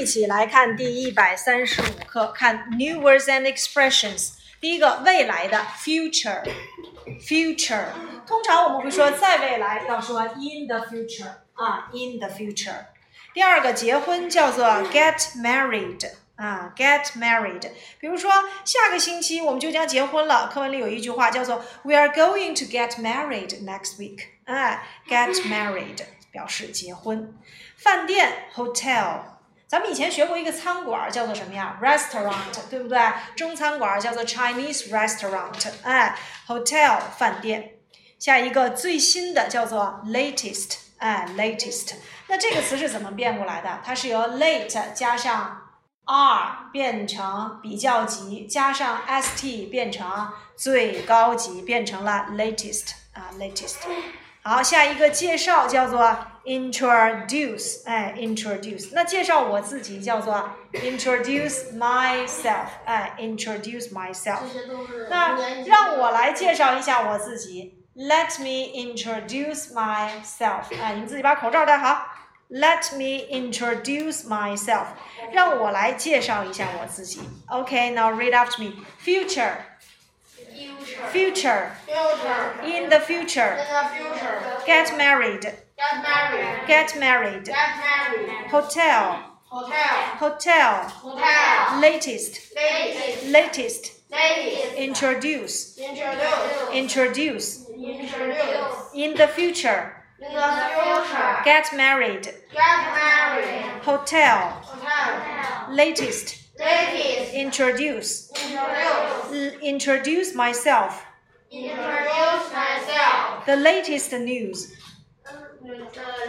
一起来看第一百三十五课，看 new words and expressions。第一个，未来的 future，future。通常我们会说在未来，要说 in the future 啊，in the future。第二个，结婚叫做 get married 啊，get married。比如说下个星期我们就将结婚了，课文里有一句话叫做 we are going to get married next week。哎，get married 表示结婚。饭店 hotel， 咱们以前学过一个餐馆叫做什么呀？restaurant，对不对？中餐馆叫做 Chinese restaurant。哎，hotel 饭店。下一个最新的叫做 latest，哎，latest。那这个词是怎么变过来的？它是由 late 加上 r 变成比较级，加上 st 变成最高级，变成了 latest 啊，latest。好，下一个介绍叫做 introduce，哎，introduce。那介绍我自己叫做 introduce myself，哎，introduce myself。那让我来介绍一下我自己，Let me introduce myself。哎，你们自己把口罩戴好。Let me introduce myself。让我来介绍一下我自己。OK，now read after me. Future. Future. Future. Future. In the future. In the future. Get married. Get married. Get married. Get married. Hotel. Hotel. Hotel. Hotel. Latest. Latest. Latest. Latest. Introduce. Introduce. Introduce. Introduce. In the future. In the future. Get married. Get married. Hotel. Hotel. Latest. Latest. Introduce. Introduce. Introduce myself. Introduce myself. The latest news. The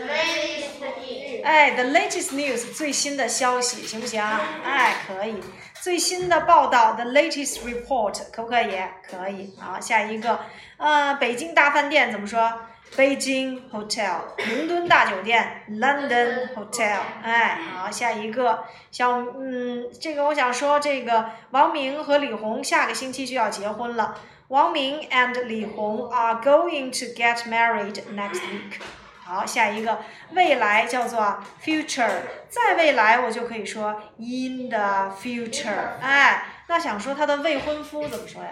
latest news. 哎，the latest news 最新的消息行不行？哎，可以。最新的报道，the latest report 可不可以？可以。好，下一个，呃，北京大饭店怎么说？北京 hotel，伦敦大酒店，London hotel。哎，好，下一个，小，嗯，这个我想说，这个王明和李红下个星期就要结婚了。王明 and 李红 are going to get married next week。好，下一个未来叫做 future，在未来我就可以说 in the future。哎，那想说他的未婚夫怎么说呀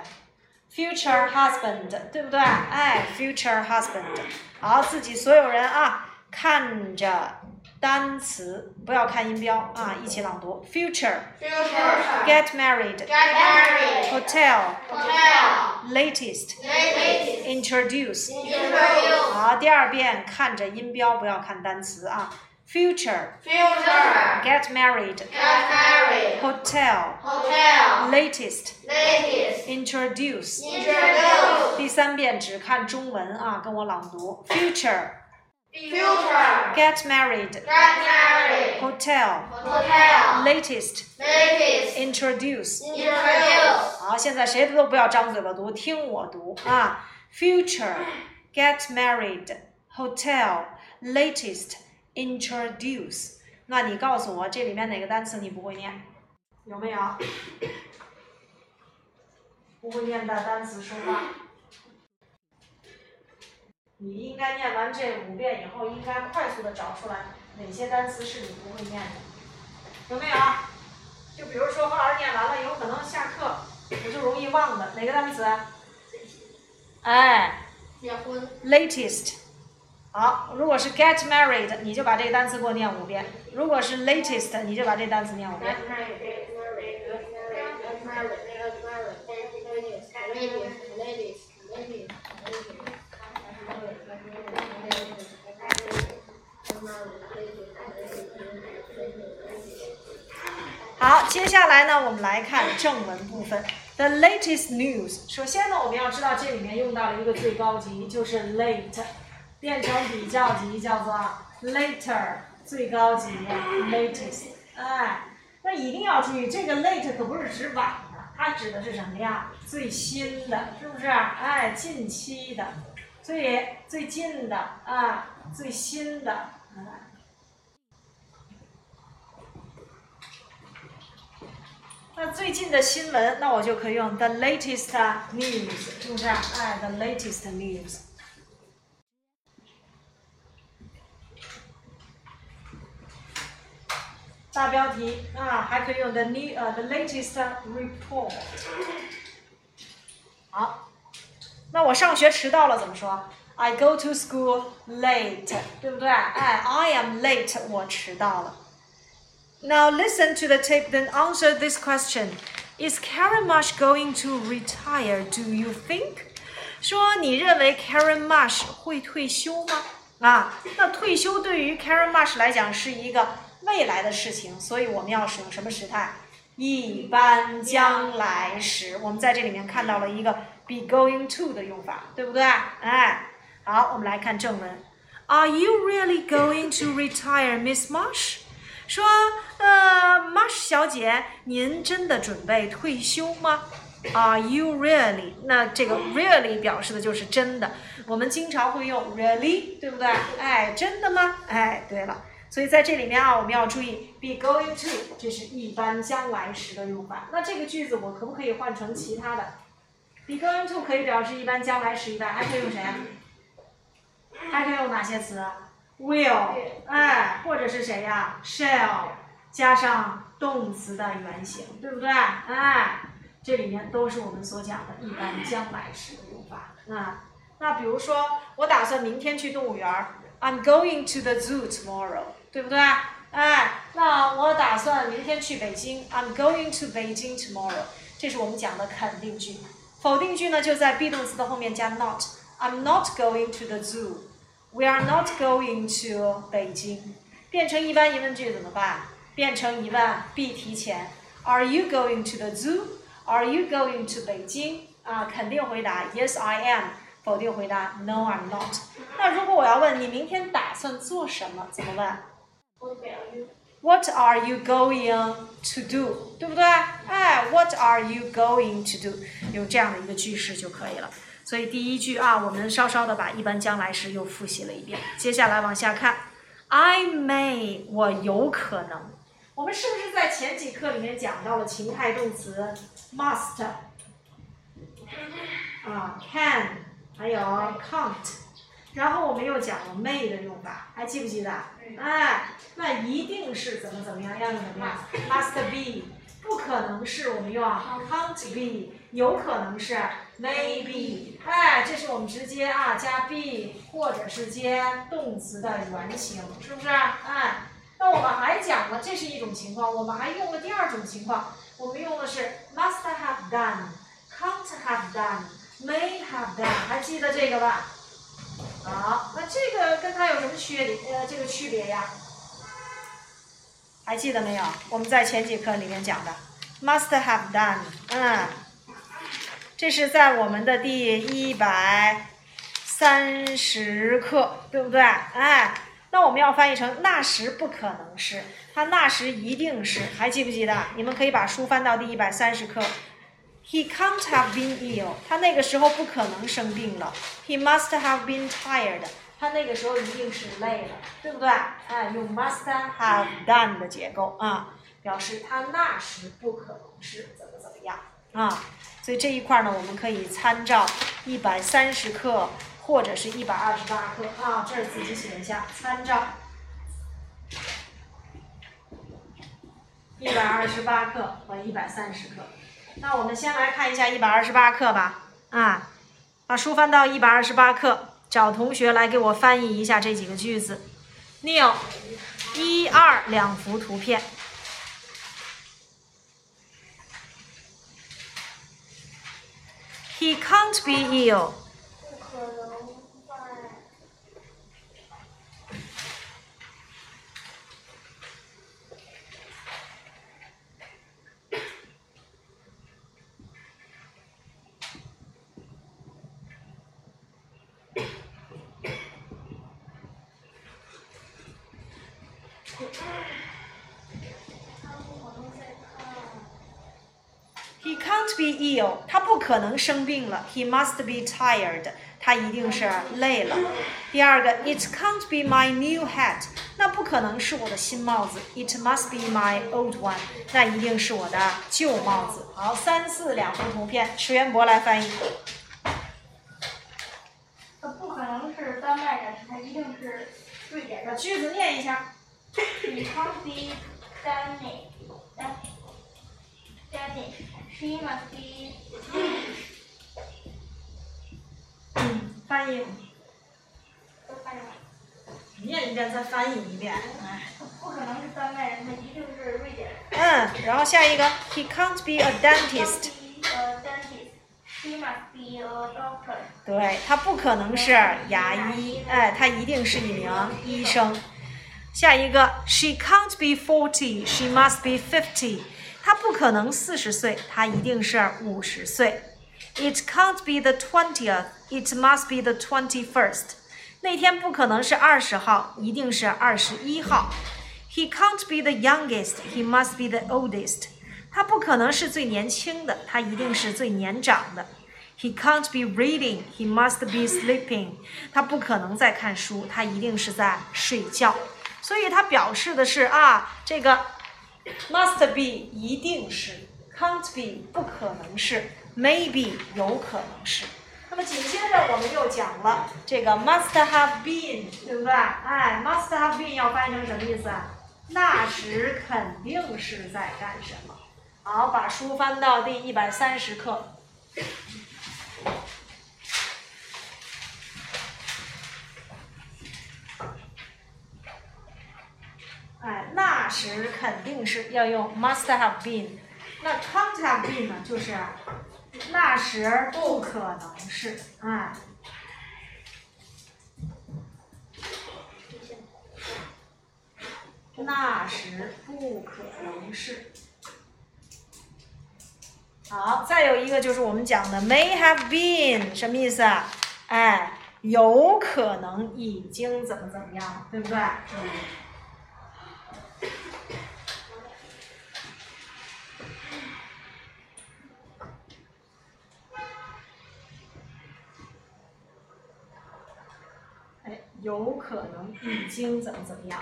？future husband，对不对？哎，future husband。好，自己所有人啊，看着单词，不要看音标啊，一起朗读：future Future. get married Get married. hotel Hotel. latest Latest. introduce。Introduce. 好，第二遍看着音标，不要看单词啊。Future Future. get married Get married. hotel Hotel. latest Latest. introduce。Introduce. 第三遍只看中文啊，跟我朗读。Future Future. get married Get married. hotel Hotel. latest Latest. introduce。 Introduce. 好，现在谁都不要张嘴巴读，听我读啊。Future get married hotel latest introduce。那你告诉我这里面哪个单词你不会念？有没有？不会念的单词说话。 你应该念完这五遍以后，应该快速的找出来哪些单词是你不会念的，有没有？就比如说老师念完了，有可能下课我就容易忘的哪个单词？哎结婚。，latest。好，如果是 get married，你就把这个单词给我念五遍；如果是 latest，你就把这单词念五遍。Get married. Get married. Get married. Get married. Get married. Latest. Latest. Latest. Latest. 好，接下来呢，我们来看正文部分。The latest news。首先呢，我们要知道这里面用到了一个最高级，就是 late，变成比较级叫做 later，最高级 latest。哎，那一定要注意，这个 late 可不是指晚的，它指的是什么呀？最新的，是不是？哎，近期的，最最近的啊，最新的。哎那最近的新闻，那我就可以用 the latest news，是不是？哎，the latest news。大标题啊，还可以用 the new 呃 the latest report。好，那我上学迟到了怎么说？I go to school late，对不对？哎，I am late，我迟到了。Now listen to the tape, then answer this question. Is Karen Marsh going to retire? Do you think? 说你认为 Karen Marsh 会退休吗？啊，那退休对于 Karen Marsh 来讲是一个未来的事情，所以我们要使用什么时态？一般将来时。我们在这里面看到了一个 be going to 的用法，对不对？哎，好，我们来看正文。Are you really going to retire, Miss Marsh? 说，呃，Marsh 小姐，您真的准备退休吗？Are you really？那这个 really 表示的就是真的。我们经常会用 really，对不对？哎，真的吗？哎，对了。所以在这里面啊，我们要注意 be going to，这是一般将来时的用法。那这个句子我可不可以换成其他的？be going to 可以表示一般将来时一般，还可以用谁？还可以用哪些词？will，哎，或者是谁呀？shall，加上动词的原形，对不对？哎，这里面都是我们所讲的一般将来时的用法。啊，那比如说，我打算明天去动物园儿，I'm going to the zoo tomorrow，对不对？哎，那我打算明天去北京，I'm going to Beijing tomorrow，这是我们讲的肯定句。否定句呢，就在 be 动词的后面加 not，I'm not going to the zoo。We are not going to 北京。变成一般疑问句怎么办？变成疑问必提前。Are you going to the zoo? Are you going to 北京？啊，肯定回答 Yes, I am。否定回答 No, I'm not。那如果我要问你明天打算做什么，怎么问？What are you going to do？对不对？哎，What are you going to do？用这样的一个句式就可以了。 所以第一句啊，我们稍稍的把一般将来时又复习了一遍。接下来往下看，I may，我有可能。我们是不是在前几课里面讲到了情态动词 must 啊，can，还有 can't，然后我们又讲了 may 的用法，还记不记得？哎，那一定是怎么怎么样，要用怎么样？must be，不可能是我们用 can't be，有可能是。maybe，哎，这是我们直接啊加 be，或者是接动词的原形，是不是？哎，那我们还讲了，这是一种情况，我们还用了第二种情况，我们用的是 must have done，can't have done，may have done，还记得这个吧？好，那这个跟它有什么区别？呃，这个区别呀？还记得没有？我们在前几课里面讲的 must have done，嗯。这是在我们的第一百三十课，对不对？哎，那我们要翻译成那时不可能是，他那时一定是，还记不记得？你们可以把书翻到第一百三十课。He can't have been ill，他那个时候不可能生病了。He must have been tired，他那个时候一定是累了，对不对？哎，用 must have done 的结构啊，表示他那时不可能是怎么怎么样啊。所以这一块呢，我们可以参照一百三十克或者是一百二十八克啊，这儿自己写一下，参照一百二十八克和一百三十克。那我们先来看一下一百二十八克吧，啊，把书翻到一百二十八克，找同学来给我翻译一下这几个句子。Neil，一二两幅图片。He can't be ill. Be ill，他不可能生病了。He must be tired，他一定是累了。第二个，It can't be my new hat，那不可能是我的新帽子。It must be my old one，那一定是我的旧帽子。好，三四两幅图片，石元博来翻译。它不可能是丹麦的，它一定是瑞典的。句子念一下。It can't be done She must be 嗯，翻译，都翻译完。念一遍再翻译一遍。可能是丹麦人，他一定是瑞典人。嗯，然后下一个，He can't be a dentist。Be a dentist. She must be a doctor. 对，他不可能是牙医，哎，他一定是一名医生。下一个，She can't be forty, she must be fifty。他不可能四十岁，他一定是五十岁。It can't be the twentieth, it must be the twenty-first。那天不可能是二十号，一定是二十一号。He can't be the youngest, he must be the oldest。他不可能是最年轻的，他一定是最年长的。He can't be reading, he must be sleeping。他不可能在看书，他一定是在睡觉。所以它表示的是啊，这个 must be 一定是，can't be 不可能是，maybe 有可能是。那么紧接着我们又讲了这个 must have been，对不对？哎，must have been 要翻译成什么意思啊？那时肯定是在干什么？好，把书翻到第一百三十课。哎，那时肯定是要用 must have been，那 can't have been 呢，就是那时不可能是，哎，那时不可能是。好，再有一个就是我们讲的 may have been 什么意思啊？哎，有可能已经怎么怎么样，对不对？哎，有可能已经怎么怎么样，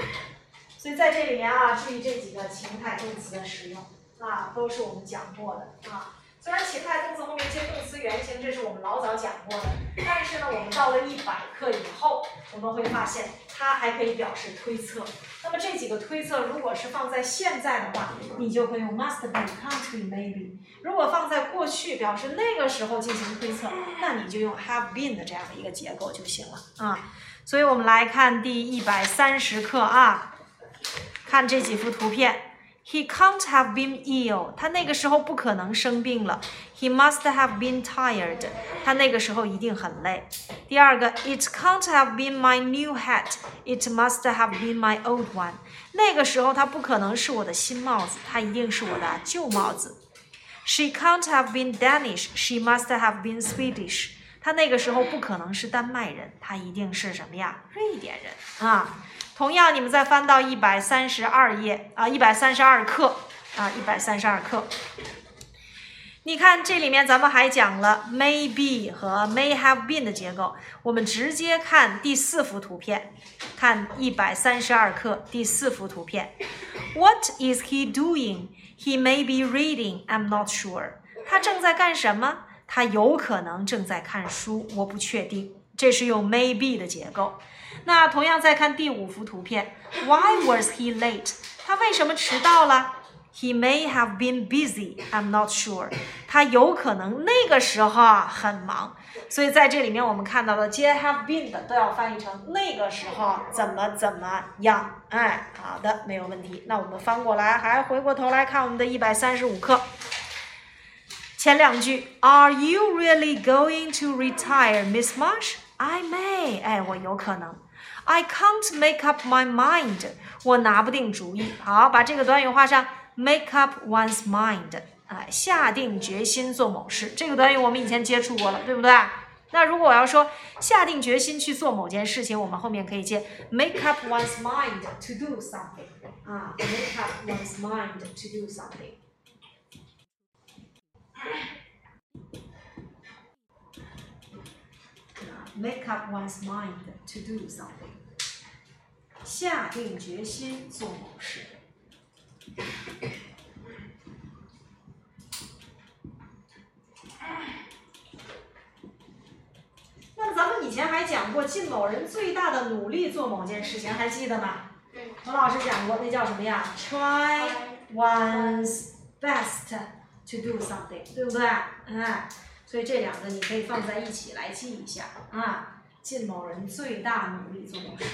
所以在这里面啊，注意这几个情态动词的使用啊，都是我们讲过的啊。虽然情态动词后面接动词原形，这是我们老早讲过的，但是呢，我们到了一百课以后，我们会发现它还可以表示推测。那么这几个推测，如果是放在现在的话，你就会用 must be、country,、maybe；如果放在过去，表示那个时候进行推测，那你就用 have been 的这样的一个结构就行了啊。所以我们来看第一百三十课啊，看这几幅图片。He can't have been ill，他那个时候不可能生病了。He must have been tired，他那个时候一定很累。第二个，It can't have been my new hat，it must have been my old one。那个时候他不可能是我的新帽子，它一定是我的旧帽子。She can't have been Danish，she must have been Swedish。他那个时候不可能是丹麦人，他一定是什么呀？瑞典人啊。 同样，你们再翻到一百三十二页啊，一百三十二课啊，一百三十二课。你看这里面咱们还讲了 may be 和 may have been 的结构，我们直接看第四幅图片，看一百三十二课第四幅图片。What is he doing? He may be reading. I'm not sure. 他正在干什么？他有可能正在看书，我不确定。这是用 may be 的结构。那同样再看第五幅图片，Why was he late？他为什么迟到了？He may have been busy. I'm not sure. 他有可能那个时候啊很忙。所以在这里面我们看到的接 have been 的都要翻译成那个时候怎么怎么样。哎，好的，没有问题。那我们翻过来，还回过头来看我们的一百三十五课。前两句，Are you really going to retire, Miss Marsh? I may，哎，我有可能。I can't make up my mind，我拿不定主意。好，把这个短语画上，make up one's mind，哎，下定决心做某事。这个短语我们以前接触过了，对不对？那如果我要说下定决心去做某件事情，我们后面可以接 make up one's mind to do something，啊，make up one's mind to do something。make up one's mind to do something， 下定决心做某事。那么咱们以前还讲过，尽某人最大的努力做某件事情，还记得吗？何老师讲过，那叫什么呀？Try one's best to do something，对不对？哎，所以这两个你可以放在一起来记一下啊。尽某人最大努力做某事。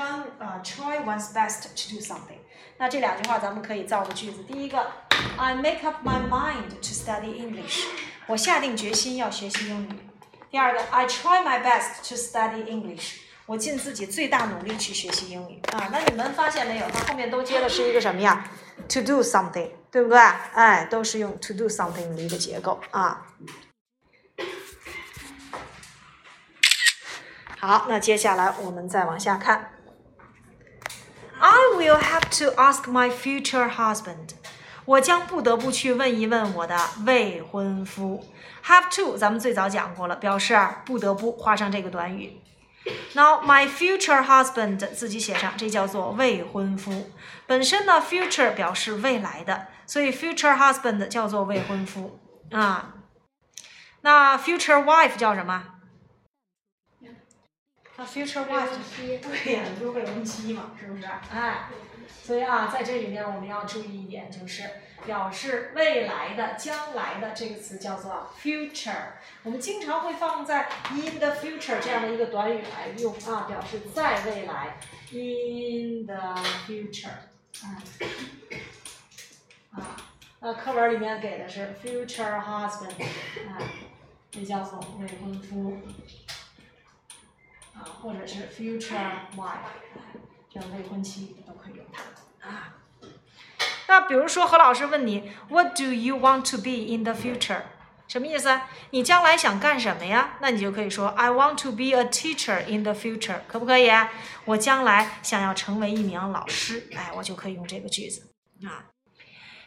Try 呃 try one's best to do something。那这两句话咱们可以造个句子。第一个，I make up my mind to study English。我下定决心要学习英语。第二个，I try my best to study English。我尽自己最大努力去学习英语啊。那你们发现没有？它后面都接的是一个什么呀？To do something，对不对？哎，都是用 to do something 的一个结构啊。好，那接下来我们再往下看。I will have to ask my future husband。我将不得不去问一问我的未婚夫。Have to，咱们最早讲过了，表示不得不，画上这个短语。Now my future husband，自己写上，这叫做未婚夫。本身呢，future 表示未来的，所以 future husband 叫做未婚夫啊。那 future wife 叫什么？那 future wife 对呀，就是未婚妻嘛，是不是？哎，所以啊，在这里面我们要注意一点，就是表示未来的、将来的这个词叫做 future。我们经常会放在 in the future 这样的一个短语来用啊，表示在未来 in the future。啊，那课文里面给的是 future husband，啊，这叫做未婚夫。或者是 future wife，这样未婚妻都可以用它啊。那比如说何老师问你，What do you want to be in the future？什么意思？你将来想干什么呀？那你就可以说 I want to be a teacher in the future，可不可以？我将来想要成为一名老师，哎，我就可以用这个句子啊。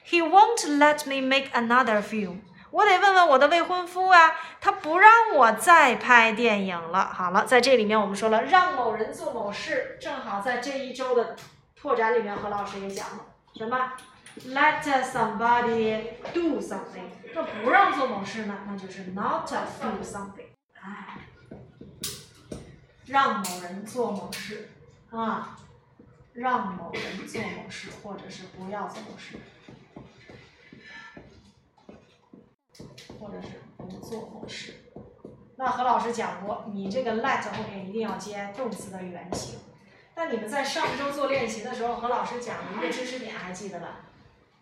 He won't let me make another film。我得问问我的未婚夫啊，他不让我再拍电影了。好了，在这里面我们说了，让某人做某事，正好在这一周的拓展里面，何老师也讲了什么？Let somebody do something。那不让做某事呢？那就是 not do something。哎，让某人做某事啊，让某人做某事，或者是不要做某事。或者是不做某事。那何老师讲过，你这个 let 后面一定要接动词的原形。那你们在上周做练习的时候，何老师讲了一个知识点，还记得吧？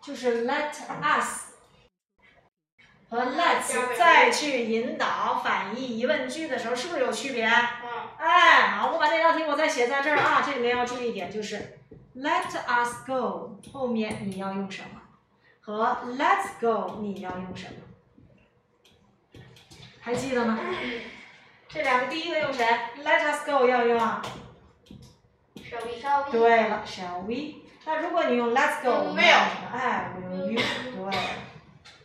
就是 let us 和 let's 再去引导反义疑问句的时候，是不是有区别？哎，好，我把那道题我再写在这儿啊。这里面要注意一点，就是 let us go 后面你要用什么，和 let's go 你要用什么。还记得吗？这两个第一个用谁？Let us go 要用。Shall we？Shall we? 对了，Shall we？那如果你用 Let's go，没有。哎，Will you？对。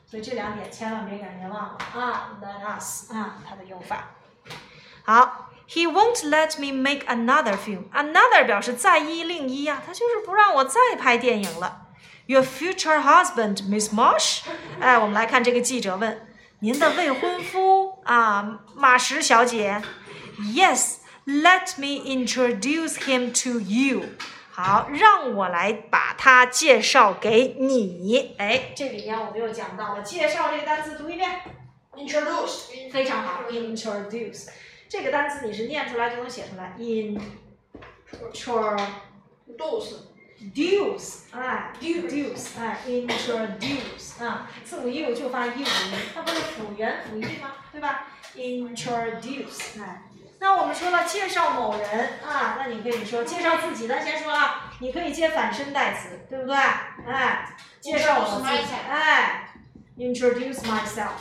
所以这两点千万别感觉忘了啊，Let us 啊，它的用法。好，He won't let me make another film。Another 表示再一、另一呀，他就是不让我再拍电影了。Your future husband, Miss Marsh？哎，我们来看这个记者问。您的未婚夫啊，马什小姐，Yes，let me introduce him to you。好，让我来把他介绍给你。哎，这里边我们又讲到了介绍这个单词，读一遍，introduce，非常好，introduce 这个单词你是念出来就能写出来，introduce。Deuce，哎，deuce，哎，introduce，啊，字母 u 就发 u 的音，它不是辅元辅义吗？对吧？introduce，哎，那我们说了介绍某人啊，那你可以说介绍自己咱，先说啊，你可以接反身代词，对不对？哎，介绍我自己，哎，introduce myself。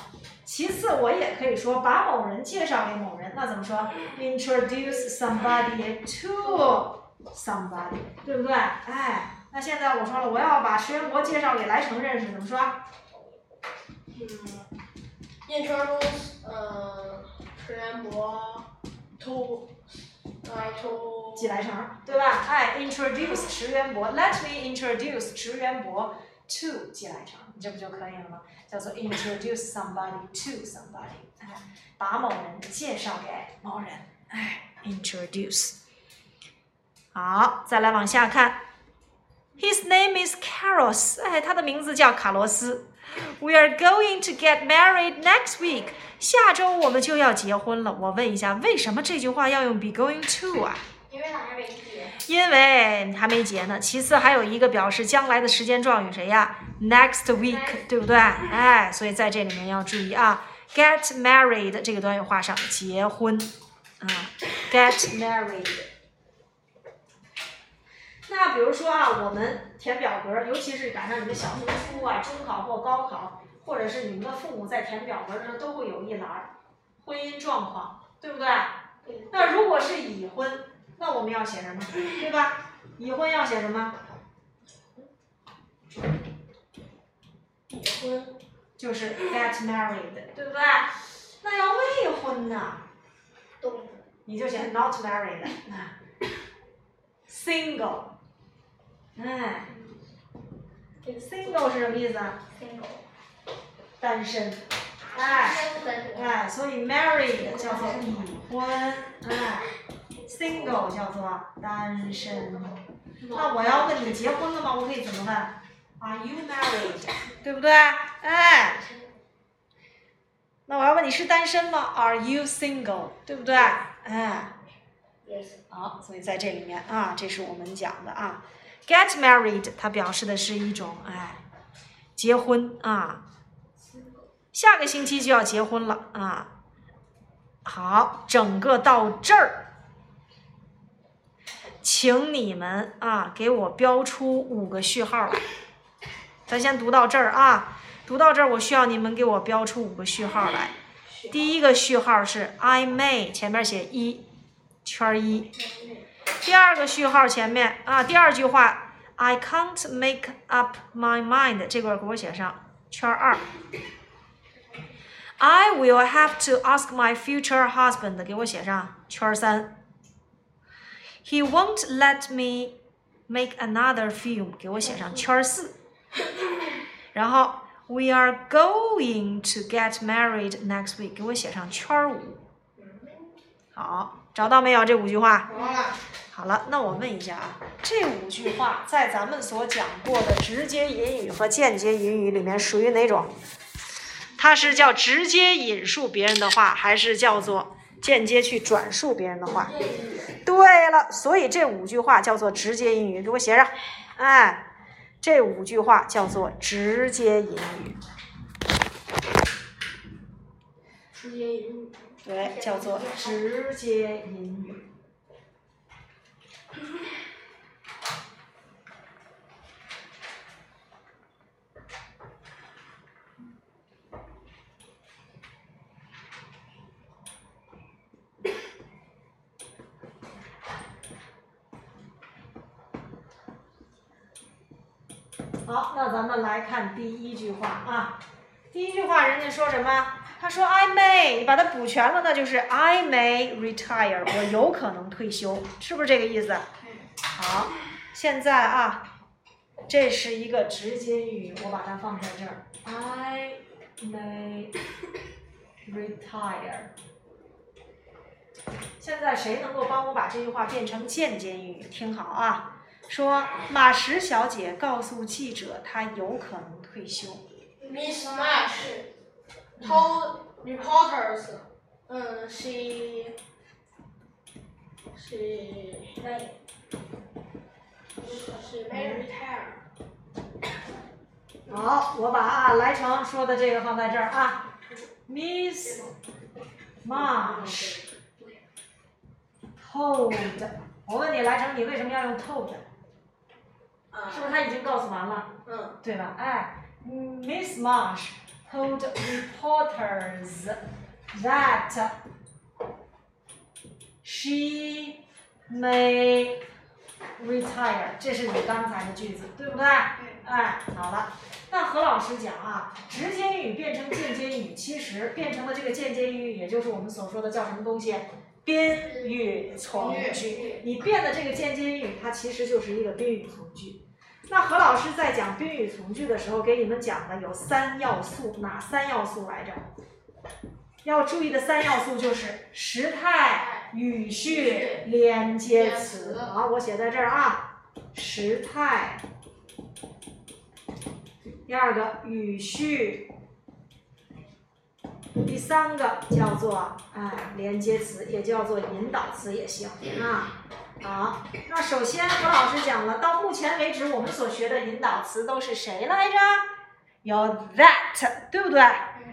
其次，我也可以说把某人介绍给某人，那怎么说？introduce somebody to。somebody，对不对？哎，那现在我说了，我要把石元博介绍给来成认识，怎么说？嗯，introduce 呃石元博 to 来从几来成，对吧？哎，introduce 石元博，Let me introduce 石元博 to 几来成，你这不就可以了吗？叫做 introduce somebody to somebody，哎，把某人介绍给某人，哎，introduce。好，再来往下看，His name is Carlos，哎，他的名字叫卡罗斯。We are going to get married next week，下周我们就要结婚了。我问一下，为什么这句话要用 be going to 啊？因为他还没结。因为还没结呢。其次还有一个表示将来的时间状语谁呀？Next week，对不对？哎，所以在这里面要注意啊，get married 这个短语画上结婚啊，get married。那比如说啊，我们填表格，尤其是赶上你们小升初啊、中考或高考，或者是你们的父母在填表格的时候，都会有一栏儿婚姻状况，对不对？那如果是已婚，那我们要写什么？对吧？已婚要写什么？已婚就是 get married，对不对？那要未婚呢。你就写 not married，哎，single 是什么意思啊？single。单身，哎。哎，所以 married 叫做已婚，哎，single 叫做单身。那我要问你结婚了吗？我可以怎么问？Are you married？对不对？哎，那我要问你是单身吗？Are you single？对不对？哎，Yes。好，所以在这里面啊，这是我们讲的啊，get married 它表示的是一种哎，结婚啊，下个星期就要结婚了啊。好，整个到这儿，请你们啊给我标出五个序号来。咱先读到这儿啊，读到这儿，我需要你们给我标出五个序号来。第一个序号是 I may，前面写一，圈一。第二个序号前面啊，第二句话 I can't make up my mind，这块儿给我写上圈儿二。I will have to ask my future husband，给我写上圈儿三。He won't let me make another film，给我写上圈儿四。然后 We are going to get married next week，给我写上圈儿五。好，找到没有这五句话？ 好了。那我问一下啊，这五句话在咱们所讲过的直接引语和间接引语里面属于哪种？它是叫直接引述别人的话，还是叫做间接去转述别人的话？对了，所以这五句话叫做直接引语，给我写上。哎，这五句话叫做直接引语，直接引语。对，叫做直接引语。好，那咱们来看第一句话啊。第一句话人家说什么？他说 I may，你把它补全了，那就是 I may retire，我有可能退休，是不是这个意思？好，现在啊，这是一个直接语，我把它放在这儿，I may retire。现在谁能够帮我把这句话变成间接语？听好啊，说马石小姐告诉记者，她有可能退休。Miss Marsh told reporters, um, she she may she may retire. 好，我把啊来成说的这个放在这儿啊，Miss Marsh told，我问你来成，你为什么要用 told？是不是他已经告诉完了，嗯对吧？哎，Miss Marsh told reporters that she may retire，这是你刚才的句子，对不对？哎，好了，那何老师讲啊，直接语变成间接语，其实变成了这个间接语，也就是我们所说的叫什么东西宾语从句。你变的这个间接宾语，它其实就是一个宾语从句。那何老师在讲宾语从句的时候，给你们讲的有三要素，哪三要素来着？要注意的三要素就是时态、语序、连接词。好，我写在这儿啊，时态。第二个语序，第三个叫做哎连接词，也叫做引导词也行啊。好，那首先何老师讲了，到目前为止我们所学的引导词都是谁来着？有 that，对不对？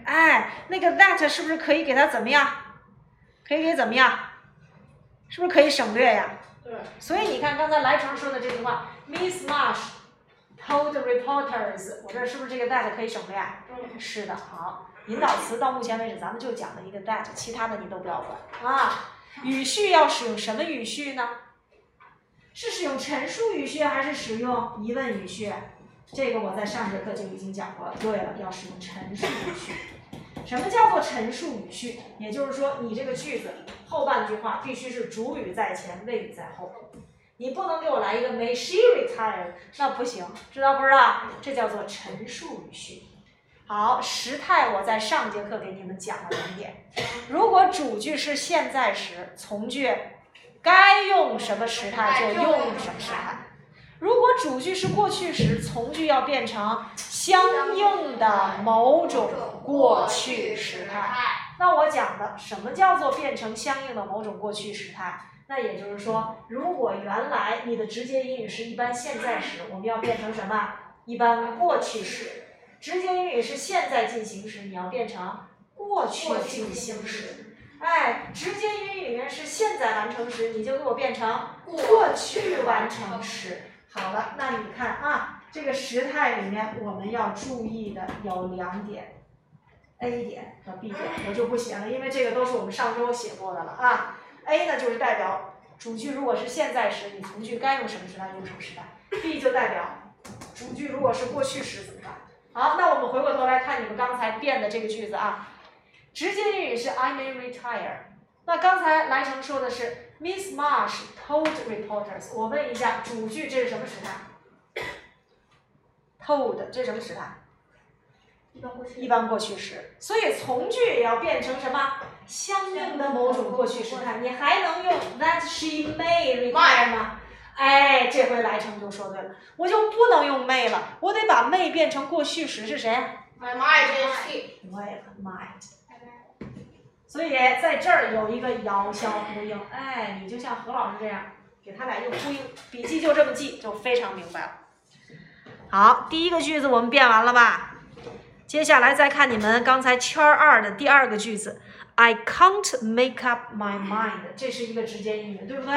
哎，那个 that 是不是可以给它怎么样？可以给怎么样？是不是可以省略呀？对。所以你看刚才来成说的这句话，Miss Marsh told reporters，我这是不是这个 that 可以省略？嗯。是的，好。引导词到目前为止咱们就讲了一个 that，其他的你都不要管啊。语序要使用什么语序呢？是使用陈述语序还是使用疑问语序？这个我在上节课就已经讲过了。对了，要使用陈述语序。什么叫做陈述语序？也就是说，你这个句子后半句话必须是主语在前，谓语在后。你不能给我来一个 May she retire？那不行，知道不知道？这叫做陈述语序。好，时态我在上节课给你们讲了两点。如果主句是现在时，从句该用什么时态就用什么时态。如果主句是过去时，从句要变成相应的某种过去时态。那我讲的什么叫做变成相应的某种过去时态？那也就是说，如果原来你的直接英语是一般现在时，我们要变成什么？一般过去时。直接英语是现在进行时，你要变成过去进行时。哎，直接英语里面是现在完成时，你就给我变成过去完成时。好了，那你看啊，这个时态里面我们要注意的有两点，A 点和 B 点，我就不写了，因为这个都是我们上周写过的了啊。A 呢就是代表主句如果是现在时，你从句该用什么时态用什么时态。B 就代表主句如果是过去时怎么办？好，那我们回过头来看你们刚才变的这个句子啊，直接英语是 I may retire。那刚才来成说的是 Miss Marsh told reporters。我问一下，主句这是什么时态？told 这是什么时态？一般过去。一般过去时。所以从句也要变成什么？相应的某种过去时态。你还能用 that she may retire 吗？哎，这回来成就说对了，我就不能用 may 了，我得把 may 变成过去时是谁？My might is he。might。所以在这儿有一个遥相呼应，哎，你就像何老师这样，给他俩一个呼应，笔记就这么记，就非常明白了。好，第一个句子我们变完了吧？接下来再看你们刚才圈二的第二个句子，I can't make up my mind，这是一个直接英语，对不对？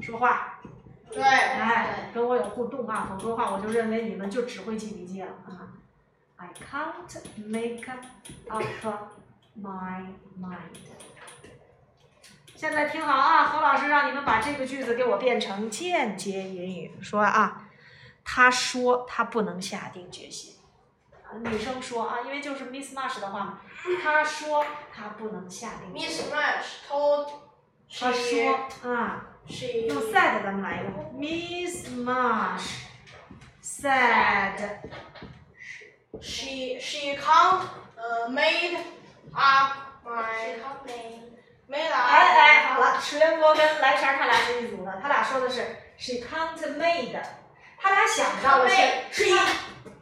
说话。对。哎，跟我有互动啊，否则的话我就认为你们就只会记笔记了啊。I can't make up。My mind。现在听好啊，何老师让你们把这个句子给我变成间接引语，说啊，他说他不能下定决心。女生说啊，因为就是 Miss Marsh 的话嘛，他说他不能下定。Miss Marsh told。她说啊，用 said 咱们来一个，Miss Marsh said she she can't uh made。啊，没，没来。哎哎，好了，石元波跟来山他俩是一组的，他俩说的是 she can't made，他俩想到了前，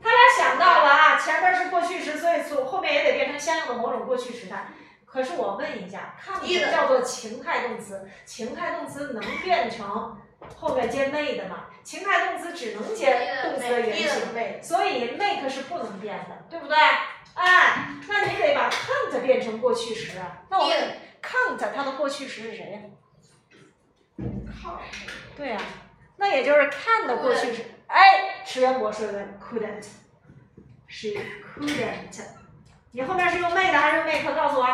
他俩想到了啊，前面是过去时，所以从后面也得变成相应的某种过去时态。可是我问一下，can't 叫做情态动词，情态动词能变成后面接 made 吗？情态动词只能接动词的原形，所以 make 是不能变的，对不对？哎，那你得把 can't 变成过去时啊。那我问 can't 它的过去时是谁呀。对呀，那也就是 can 的过去时。哎，池元博说的 couldn't。She couldn't。你后面是用 made 还是用 make？告诉我。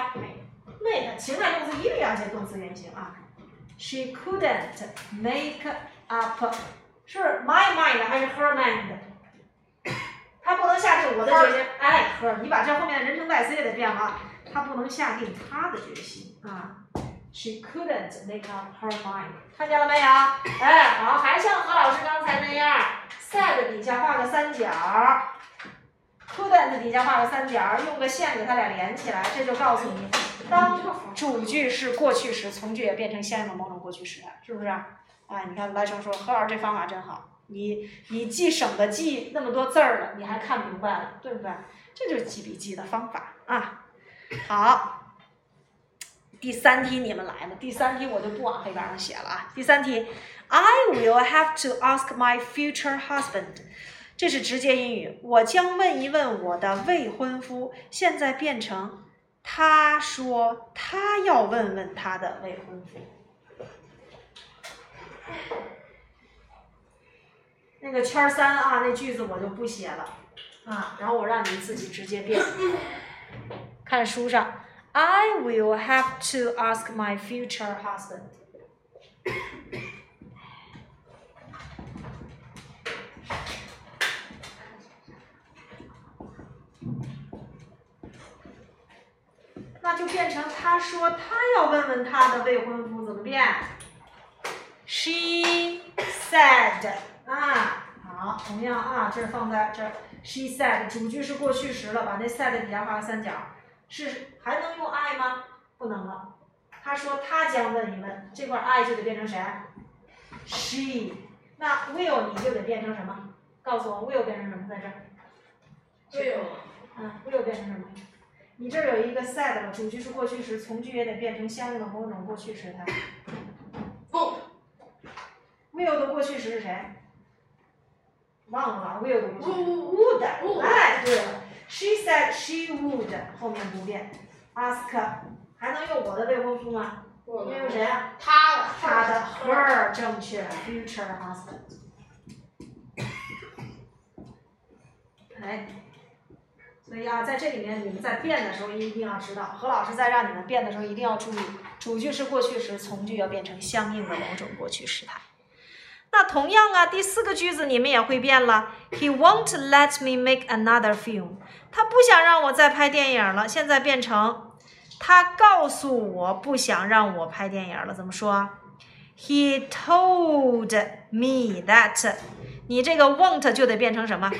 made。情态动词一定要接动词原形啊。She couldn't make up。是 my mind 还是 her mind？他不能下定我的决心，哎，呵，你把这后面的人称代词也得变了，他不能下定他的决心啊。She couldn't make up her mind。看见了没有？哎，好，还像何老师刚才那样，said 底下画个三角，couldn't 底下画个三角，用个线给它俩连起来，这就告诉你，当主句是过去时，从句也变成相应的某种过去时态，是不是？哎，你看来生说何老师这方法真好，你你既省得记那么多字儿了，你还看明白了，对不对？这就是记笔记的方法啊。好。第三题你们来了，第三题我就不往黑板上写了啊。第三题，I will have to ask my future husband，这是直接英语，我将问一问我的未婚夫。现在变成他说他要问问他的未婚夫。那个圈三啊，那句子我就不写了啊，然后我让你自己直接变，看书上。I will have to ask my future husband. 那就变成他说他要问问他的未婚夫怎么变？She said，同样啊，这儿放在这儿。She said 主句是过去时了，把那 said 底下画个三角。是还能用 I 吗？不能了。他说他将问一问，这块 I 就得变成谁？She。那 will 你就得变成什么？告诉我，will 变成什么在这儿？will。嗯，will 变成什么？你这儿有一个 said 了，主句是过去时，从句也得变成相应的某种过去时态。不。will 的过去时是谁？忘了，will would，would。哎，对了。She said she would，后面不变。Ask，还能用我的未婚夫吗？应该用谁啊？他的。他的 her 正确，future husband。哎，所以啊，在这里面你们在变的时候一定要知道，何老师在让你们变的时候一定要注意，主句是过去时，从句要变成相应的某种过去时态。那同样啊，第四个句子你们也会变了。He won't let me make another film。他不想让我再拍电影了。现在变成他告诉我不想让我拍电影了。怎么说？He told me that。你这个 won't 就得变成什么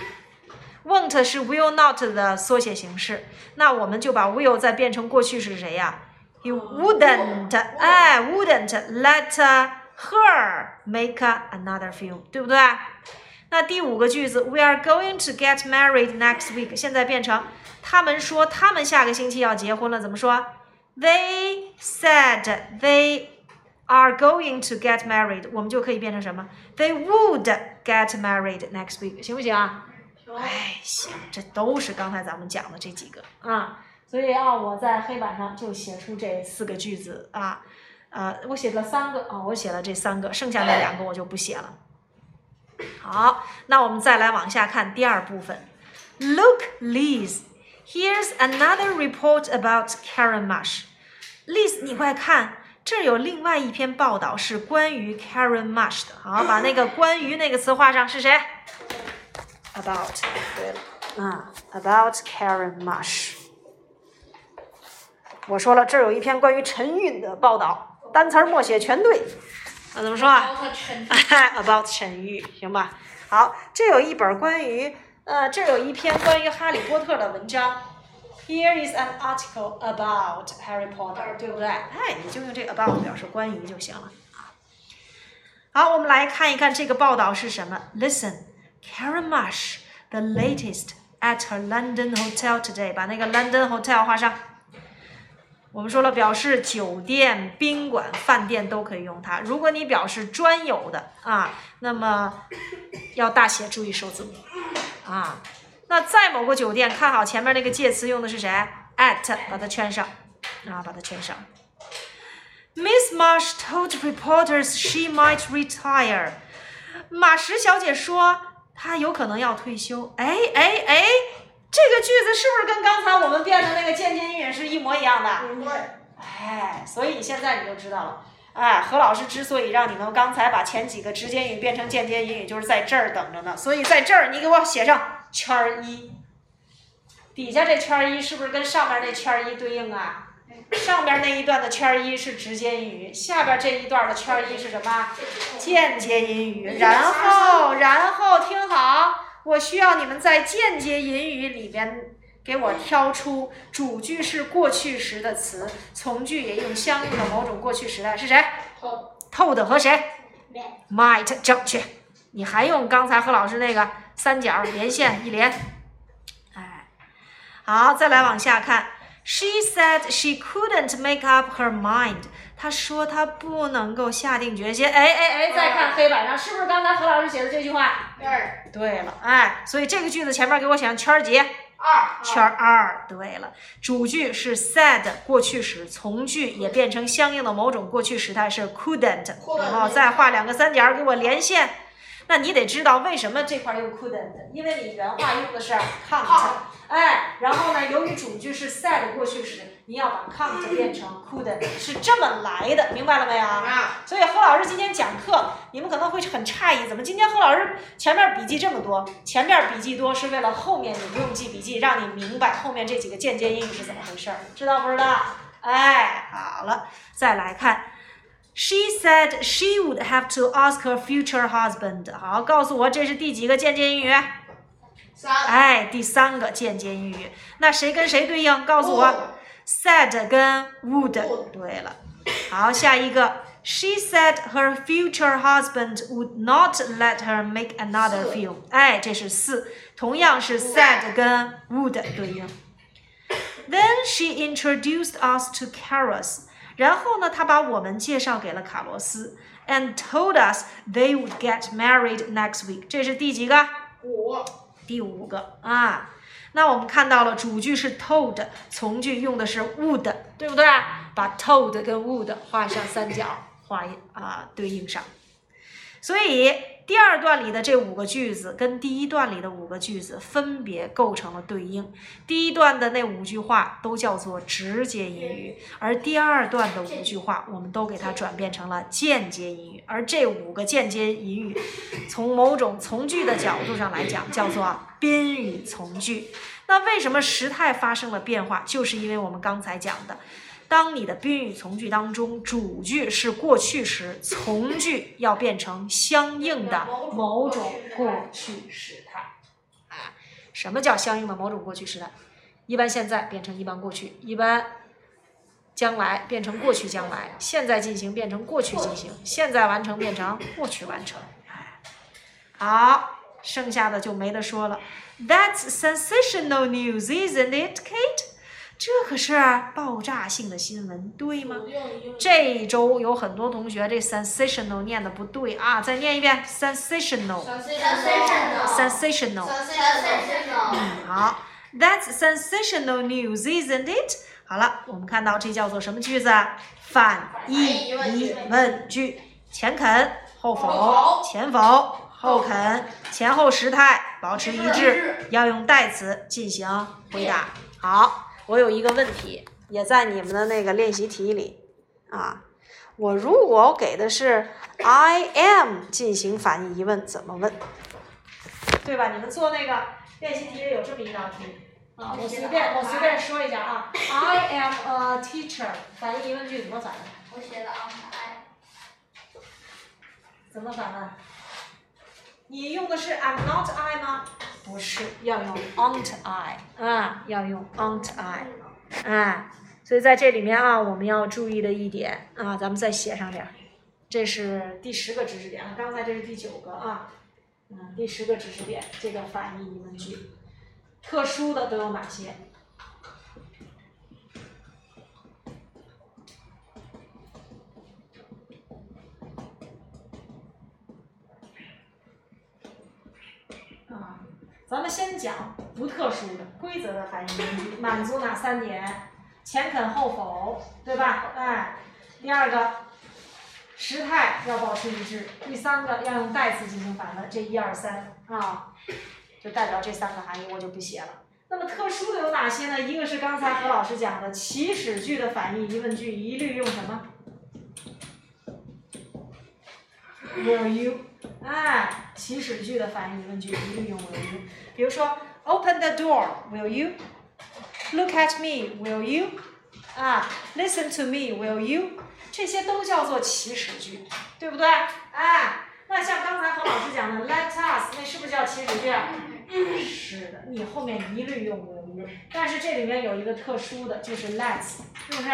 ？won't 是 will not 的缩写形式。那我们就把 will 再变成过去是谁呀？He wouldn't，哎，wouldn't let。Her make another film，对不对？那第五个句子，We are going to get married next week，现在变成他们说他们下个星期要结婚了，怎么说？They said they are going to get married，我们就可以变成什么？They would get married next week，行不行啊？哎，行，这都是刚才咱们讲的这几个啊，所以啊，我在黑板上就写出这四个句子啊。呃，我写了三个啊，我写了这三个，剩下那两个我就不写了。好，那我们再来往下看第二部分。Look, Liz, here's another report about Karen Marsh. Liz，你快看，这有另外一篇报道是关于 Karen Marsh 的。好，把那个“关于”那个词画上，是谁？About，对了，啊，About Karen Marsh。我说了，这有一篇关于陈韵的报道。单词默写全对，那怎么说啊？About 陈玉，行吧？好，这有一本关于呃，这有一篇关于哈利波特的文章。Here is an article about Harry Potter，对不对？哎，你就用这个 about 表示关于就行了啊。好，我们来看一看这个报道是什么。Listen，Karen Marsh，the latest at her London hotel today，把那个 London hotel 画上。我们说了，表示酒店、宾馆、饭店都可以用它。如果你表示专有的啊，那么要大写，注意首字母啊。那在某个酒店，看好前面那个介词用的是谁？at，把它圈上啊，把它圈上。Miss Marsh told reporters she might retire。马什小姐说她有可能要退休。哎哎哎！这个句子是不是跟刚才我们变的那个间接引语是一模一样的？对哎，所以现在你就知道了。哎，何老师之所以让你们刚才把前几个直接引语变成间接引语，就是在这儿等着呢。所以在这儿你给我写上圈儿一，底下这圈儿一是不是跟上面那圈儿一对应啊？上边那一段的圈儿一是直接引语，下边这一段的圈儿一是什么？间接引语。然后，然后听好，我需要你们在间接引语里边给我挑出主句是过去时的词，从句也用相应的某种过去时态，是谁好，？told 和谁，？might 正确。你还用刚才何老师那个三角连线一连？哎，好，再来往下看。She said she couldn't make up her mind。她说他不能够下定决心。哎哎哎，再看黑板上，是不是刚才何老师写的这句话？对，对了，哎，所以这个句子前面给我写上圈儿几？二，圈儿二。对了，主句是 said 过去时，从句也变成相应的某种过去时态是 couldn't，couldn't 然后再画两个三角给我连线。那你得知道为什么这块用 couldn't，因为你原话用的是 can't，can't 哎，然后呢，由于主句是 said 过去时，你要把 can't 变成 couldn't，是这么来的，明白了没有？啊，所以何老师今天讲课，你们可能会很诧异，怎么今天何老师前面笔记这么多？前面笔记多是为了后面你不用记笔记，让你明白后面这几个间接英语是怎么回事儿，知道不知道？哎，好了，再来看。She said she would have to ask her future husband。好，告诉我这是第几个间接英语？三，哎，第三个间接英语。那谁跟谁对应？告诉我。said 跟 would。对了，好，下一个。She said her future husband would not let her make another 四 film。哎，这是四，同样是 said 跟 would 对应。Then she introduced us to Carlos。然后呢，她把我们介绍给了卡罗斯，and told us they would get married next week。这是第几个？五，第五个啊。 那我们看到了主句是 told，从句用的是 would，对不对？把 told 跟 would 画上三角，画一啊对应上。所以第二段里的这五个句子跟第一段里的五个句子分别构成了对应。第一段的那五句话都叫做直接引语，而第二段的五句话我们都给它转变成了间接引语。而这五个间接引语，从某种从句的角度上来讲，叫做宾语从句。那为什么时态发生了变化？就是因为我们刚才讲的，当你的宾语从句当中，主句是过去时，从句要变成相应的某种过去时态。啊，什么叫相应的某种过去时态？一般现在变成一般过去，一般将来变成过去将来，现在进行变成过去进行，现在完成变成过去完成。哎好，剩下的就没得说了。That's sensational news, isn't it, Kate？这可是爆炸性的新闻，对吗？这一周有很多同学这 sensational 念的不对啊，再念一遍 sensational，sensational，sensational，，好，That's sensational news, isn't it？好了，我们看到这叫做什么句子？反义疑问句，前肯后，否前否后肯，前后时态保持一致，要用代词进行回答。好，我有一个问题，也在你们的那个练习题里啊。我如果给的是 I am 进行反义疑问，怎么问？对吧？你们做那个练习题里有这么一道题啊，我随便我随便说一下啊，I am a teacher，反义疑问句怎么反？我写的啊，哎，怎么反问？你用的是 I'm not I 吗？不是，要用 aren't I 啊，要用 aren't I 啊。所以在这里面啊，我们要注意的一点啊，咱们再写上点儿。这是第十个知识点啊，刚才这是第九个啊。嗯，第十个知识点，这个反义疑问句，特殊的都有哪些？啊，咱们先讲不特殊的规则的反义疑问句，满足哪三点？前肯后否，对吧？哎，第二个，时态要保持一致；第三个要用代词进行反问。这一二三啊，就代表这三个含义，我就不写了。那么特殊的有哪些呢？一个是刚才何老师讲的祈使句的反义疑问句，一律用什么？Will you？哎，祈使句的反义疑问句一律用 will you。比如说，Open the door，Will you？Look at me，Will you？啊，Listen to me, will you？这些都叫做祈使句，对不对？哎，那像刚才何老师讲的 Let us，那是不是叫祈使句？是的，你后面一律用 will you。但是这里面有一个特殊的，就是 Let's，是不是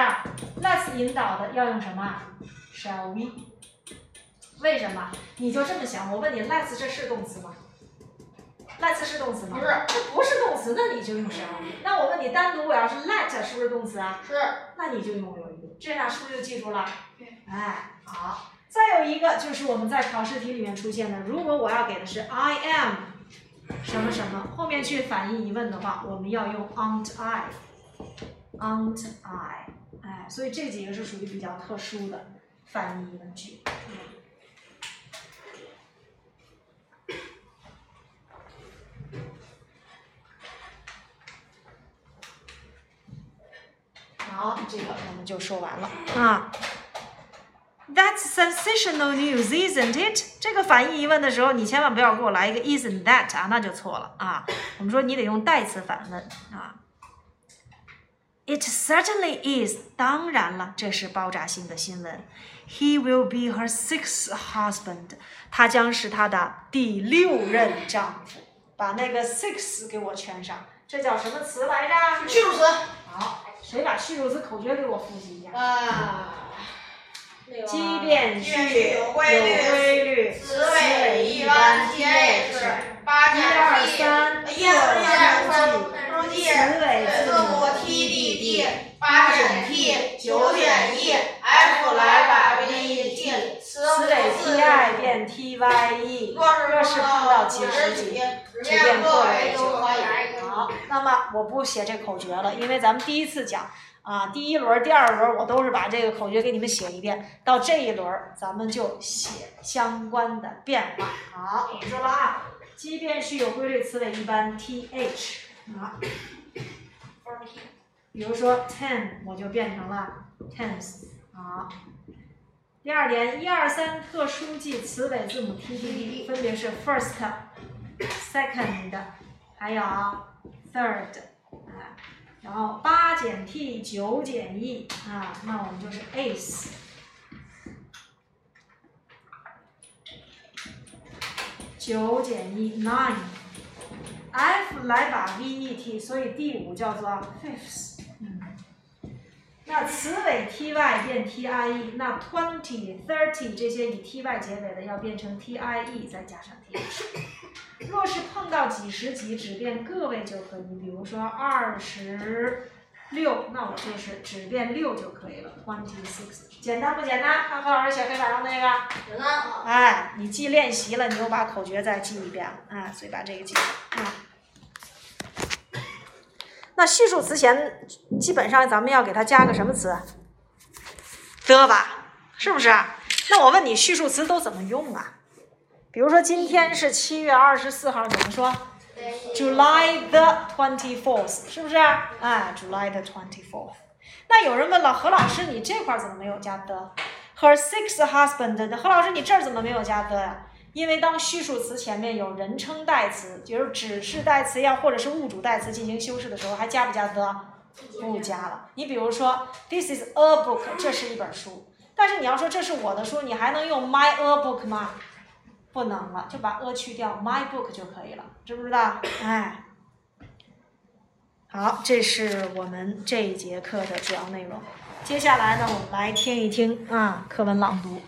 ？Let's 引导的要用什么？Shall we？为什么？你就这么想，我问你，Let's 这是动词吗？Let's 是动词吗？不是，这不是动词，那你就用 shall。那我问你，单独我要是 let 是不是动词啊？是那你就用 will 这样是不是就记住了？哎，好。再有一个就是我们在考试题里面出现的，如果我要给的是 I am 什么什么，后面去反义疑问的话，我们要用 aren't I，aren't I，哎，所以这几个是属于比较特殊的反义疑问句。好，这个我们就说完了啊。That's sensational news, isn't it？这个反义疑问的时候，你千万不要给我来一个 isn't that 啊，那就错了啊。我们说你得用代词反问啊。It certainly is，当然了，这是爆炸性的新闻。He will be her sixth husband，他将是她的第六任丈夫。把那个 six 给我圈上，这叫什么词来着？去除词，谁把去除词口诀给我复习一下？啊。那个奇变奇序有规律规律，词尾一般 th，八一二三一二三复复记，词尾字字母母 t d d，八减 t，九减 e，f 来把 v e t，词词尾尾 t i 变 t y e，若是碰到几十几几，只只变个变个位就可可以。以。好，那么我不写这口诀了，因为咱们第一次讲啊，第一轮、第二轮我都是把这个口诀给你们写一遍，到这一轮咱们就写相关的变化。好，我说了啊，即便是有规律，词尾一般 t h 啊。比如说 ten，我就变成了 tens。好。第二点，一二三特殊记词尾字母 t d d 分别是 first、second，还有 third 啊。然后八减 t 九减 e 啊，那我们就是 ace。九减一 nine。F 来把 V E T，所以第五叫做 fifth。嗯，那词尾 T Y 变 T I E，那 twenty、thirty 这些以 T Y 结尾的要变成 T I E，再加上 T H。若是碰到几十几，只变个位就可以，比如说二十六，那我就是只变六就可以了，twenty six。简单不简单？看何老师写黑板上那个。简单啊。哎，你既练习了，你又把口诀再记一遍了，哎，所以把这个记住啊。那序数词前基本上咱们要给它加个什么词？的吧，是不是？那我问你，序数词都怎么用啊？比如说今天是七月二十四号，怎么说？July the twenty fourth，是不是？哎，July the twenty fourth。那有人问了，何老师，你这块儿怎么没有加 the？Her sixth husband，何老师，你这儿怎么没有加 the 呀？因为当序数词前面有人称代词，就是指示代词呀，或者是物主代词进行修饰的时候，还加不加 the？？不加了。你比如说，This is a book，这是一本书。但是你要说这是我的书，你还能用 my a book 吗？不能了，就把 a 去掉，my book 就可以了，知不知道？哎。好，这是我们这一节课的主要内容。接下来呢，我们来听一听啊课文朗读。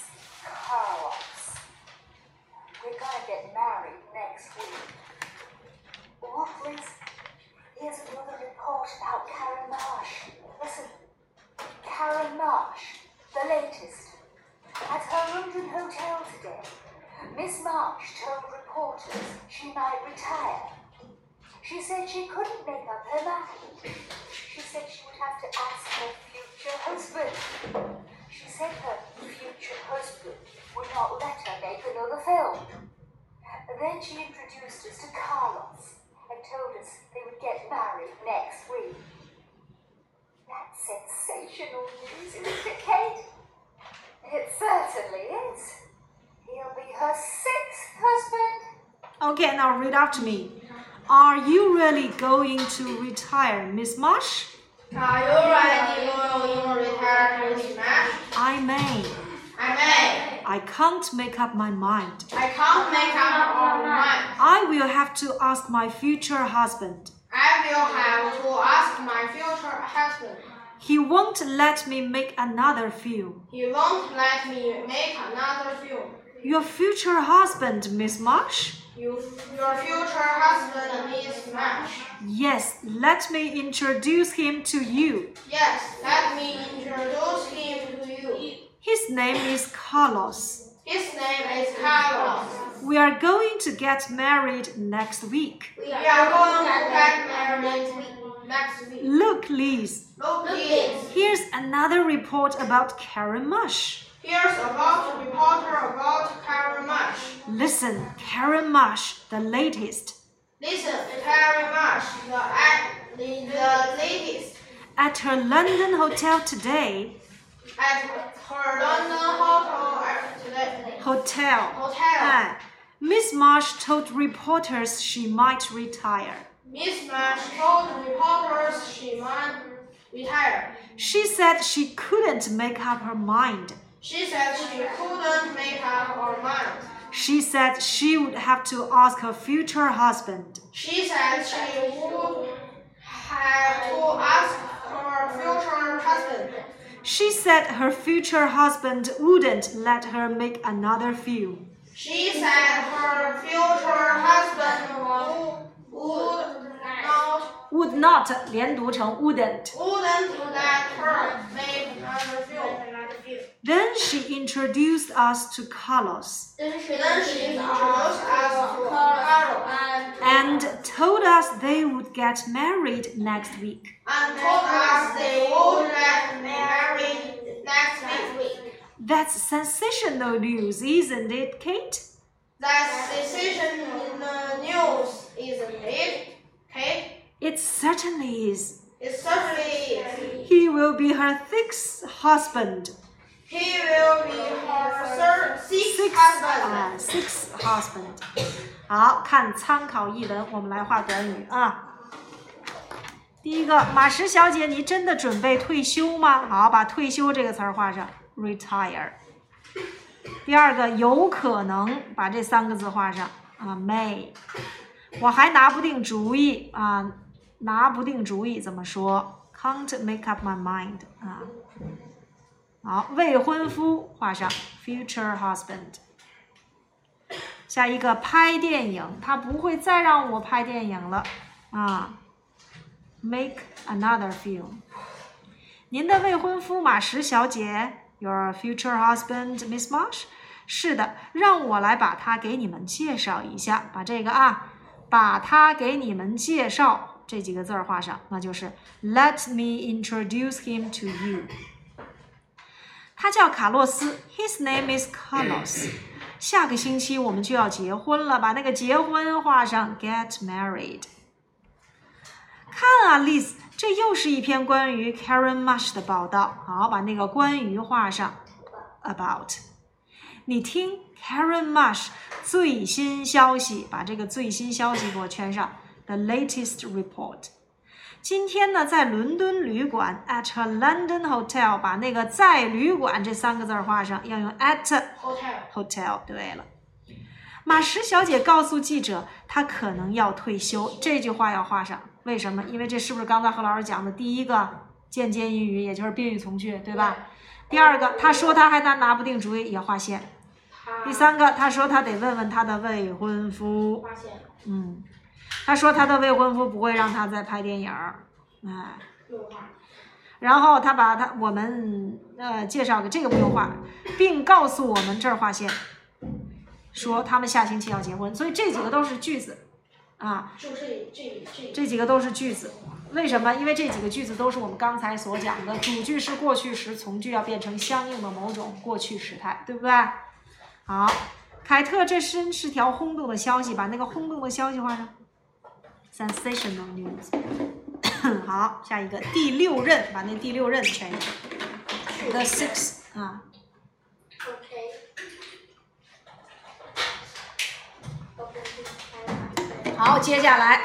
is Carlos. We're gonna get married next week. Look, Liz, here's another report about Karen Marsh. Listen, Karen Marsh, the latest. At her London hotel today, Miss Marsh told reporters she might retire. She said she couldn't make up her mind. She said she would have to ask her future husband. Her future husband would not let her make another film. Then she introduced us to Carlos and told us they would get married next week. That's sensational news, isn't it, Kate? It certainly is. He'll be her sixth husband. Okay, now read after me. Are you really going to retire, Miss Marsh? Are you ready to retire, Miss Marsh? I may. I may. I can't make up my mind. I can't make up my mind. I will have to ask my future husband. I will have to ask my future husband. He won't let me make another film. He won't let me make another film. Your future husband, Miss Marsh? You, your future husband is Marsh. Yes, let me introduce him to you. Yes, let me introduce him to you. His name is Carlos. His name is Carlos. We are going to get married next week. We are going to get married next week. Look, Liz, Look, please. here's another report about Karen Marsh. Here's about a reporter about Karen Marsh. Listen, Karen Marsh, the latest. Listen, Karen Marsh, the, the, the latest At her London hotel today, at her London hotel today. hotel. Hotel. Ah, 哎，Miss Marsh told reporters she might retire. Miss Marsh told reporters she might retire. She said she couldn't make up her mind. She said she couldn't make up her mind. She said she would have to ask her future husband. She said she would have to ask her future husband. She said her future husband wouldn't let her make another film. She said her future husband would, would not Would not 连读成 wouldn't. wouldn't let her make another film. Then she introduced us to Carlos Then she introduced us to Carol and told us they would get married next week. and told us they would get married next week. That's sensational news, isn't it, Kate? That's decision in the news, isn't it? Kate? It certainly is. It certainly is. He will be her sixth husband. He will be her sixth Six husband. 啊，six husband。好看参考译文，我们来画短语啊。第一个，马石小姐，你真的准备退休吗？好，把退休这个词儿画上，retire。第二个，有可能把这三个字画上啊，may。我还拿不定主意啊，拿不定主意怎么说？Can't make up my mind 啊。好，未婚夫画上 future husband。下一个拍电影，他不会再让我拍电影了啊。Make another film。您的未婚夫马什小姐，Your future husband, Miss Marsh。是的，让我来把他给你们介绍一下。把这个啊，把他给你们介绍这几个字儿画上，那就是 Let me introduce him to you。他叫卡洛斯，His name is Carlos。下个星期我们就要结婚了，把那个结婚画上，get married。看啊，Liz，这又是一篇关于 Karen Marsh 的报道。好，把那个关于画上，about。你听，Karen Marsh 最新消息，把这个最新消息给我圈上，the latest report。今天呢，在伦敦旅馆 at her London hotel，把那个在旅馆这三个字儿画上，要用 at Hotel. hotel。对了，马石小姐告诉记者，她可能要退休，这句话要画上。为什么？因为这是不是刚才何老师讲的第一个间接引语，也就是宾语从句，对吧？第二个，她说她还拿拿不定主意，也画线。第三个，她说她得问问她的未婚夫。发现嗯，她说她的未婚夫不会让她再拍电影儿。哎，然后他把他我们呃介绍给这个不用画，并告诉我们这儿划线，说他们下星期要结婚，所以这几个都是句子啊，就这这这这几个都是句子。为什么？因为这几个句子都是我们刚才所讲的，主句是过去时，从句要变成相应的某种过去时态，对不对？好，凯特，这真是条轰动的消息，把那个轰动的消息画上，sensational news。好，下一个第六任，把那第六任圈上，the six 啊，OK。好，接下来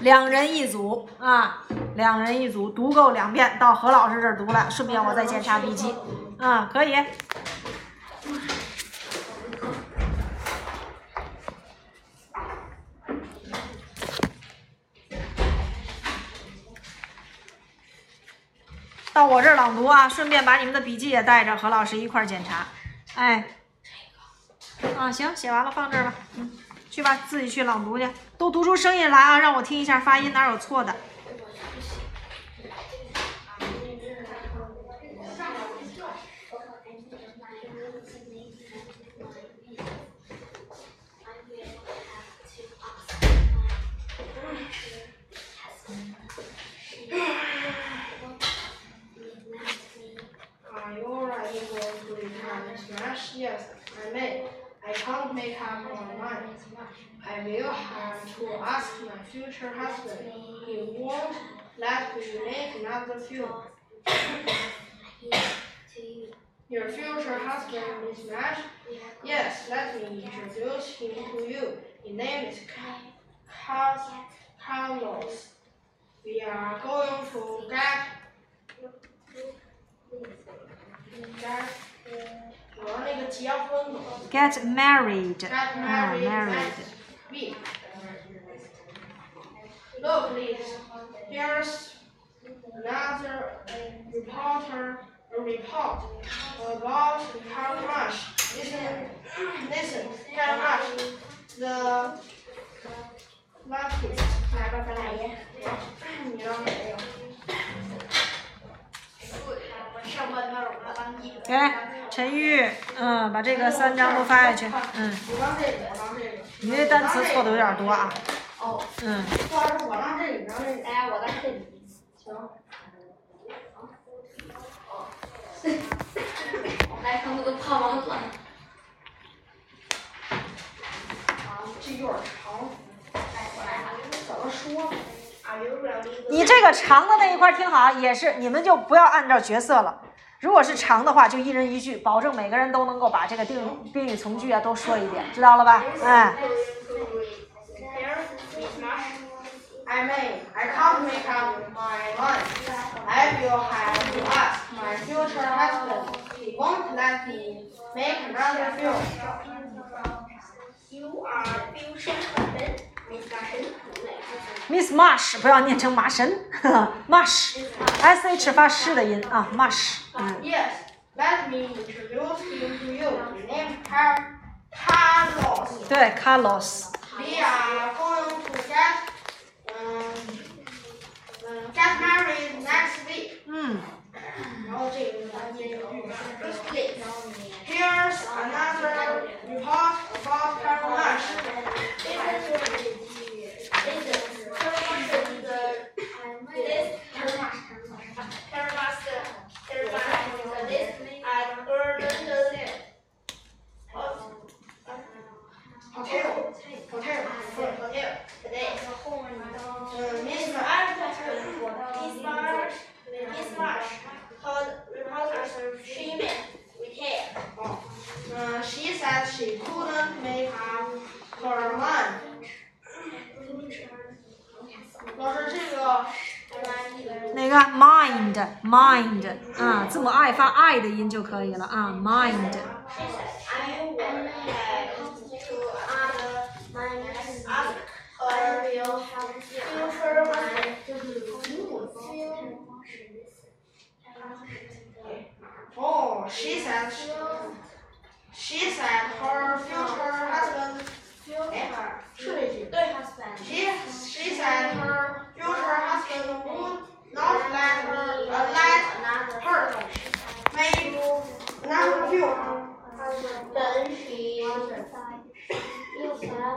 两人一组啊，两人一组，读够两遍，到何老师这儿读了，顺便我再检查笔记啊，可以。到我这儿朗读啊，顺便把你们的笔记也带着，何老师一块儿检查。哎，啊，行，写完了放这儿吧，嗯。去吧，自己去朗读去，都读出声音来啊，让我听一下发音哪有错的。Yes, I may. I can't make up my mind. I will have to ask my future husband. He won't let me make another film. Your future husband is Nash? Yes, let me introduce him to you. His name is Carlos. We are going to get, get Get married， ，get 啊 married ，married， next week. Look, please. Here's another reporter a report about Karl Marx. Listen, listen, Karl Marx, the leftist. 来吧，咱俩一，你让谁呀？ 给陈玉，嗯，把这个三张都发下去，嗯。你这单词错的有点多啊，哦，嗯，不好意思，我让这里，让这里。哎，我让这里。行。来，他们都泡王子。啊，这有点长。哎，我来了，怎么说?你这个长的那一块听好，也是，你们就不要按照角色了。如果是长的话，就一人一句，保证每个人都能够把这个定宾语从句啊都说一遍，知道了吧？哎，Here, Miss Marsh. I may. I can't make up my mind. I will have to ask my future husband. He won't let me make another film. You are future husband, Miss Martin. Miss Marsh 不要念成麻神，Marsh，S H 发诗的音啊，Marsh，嗯 Yes, let me introduce him to you. His name is Car- Carlos. 对，Carlos，We are going to get um, um, get married next week. 嗯，然后这个咱接着句是 Please. Here's another report about Karl Marx. she said she couldn't make up her mind. 老师，这个哪个 mind，mind，啊，字母 i 发 i 的音就可以了啊，mind， I would like to ask ask her will future Oh, she said She said her future husband. Future. her. She she said her future husband would not let her uh, let her make another future. Then she.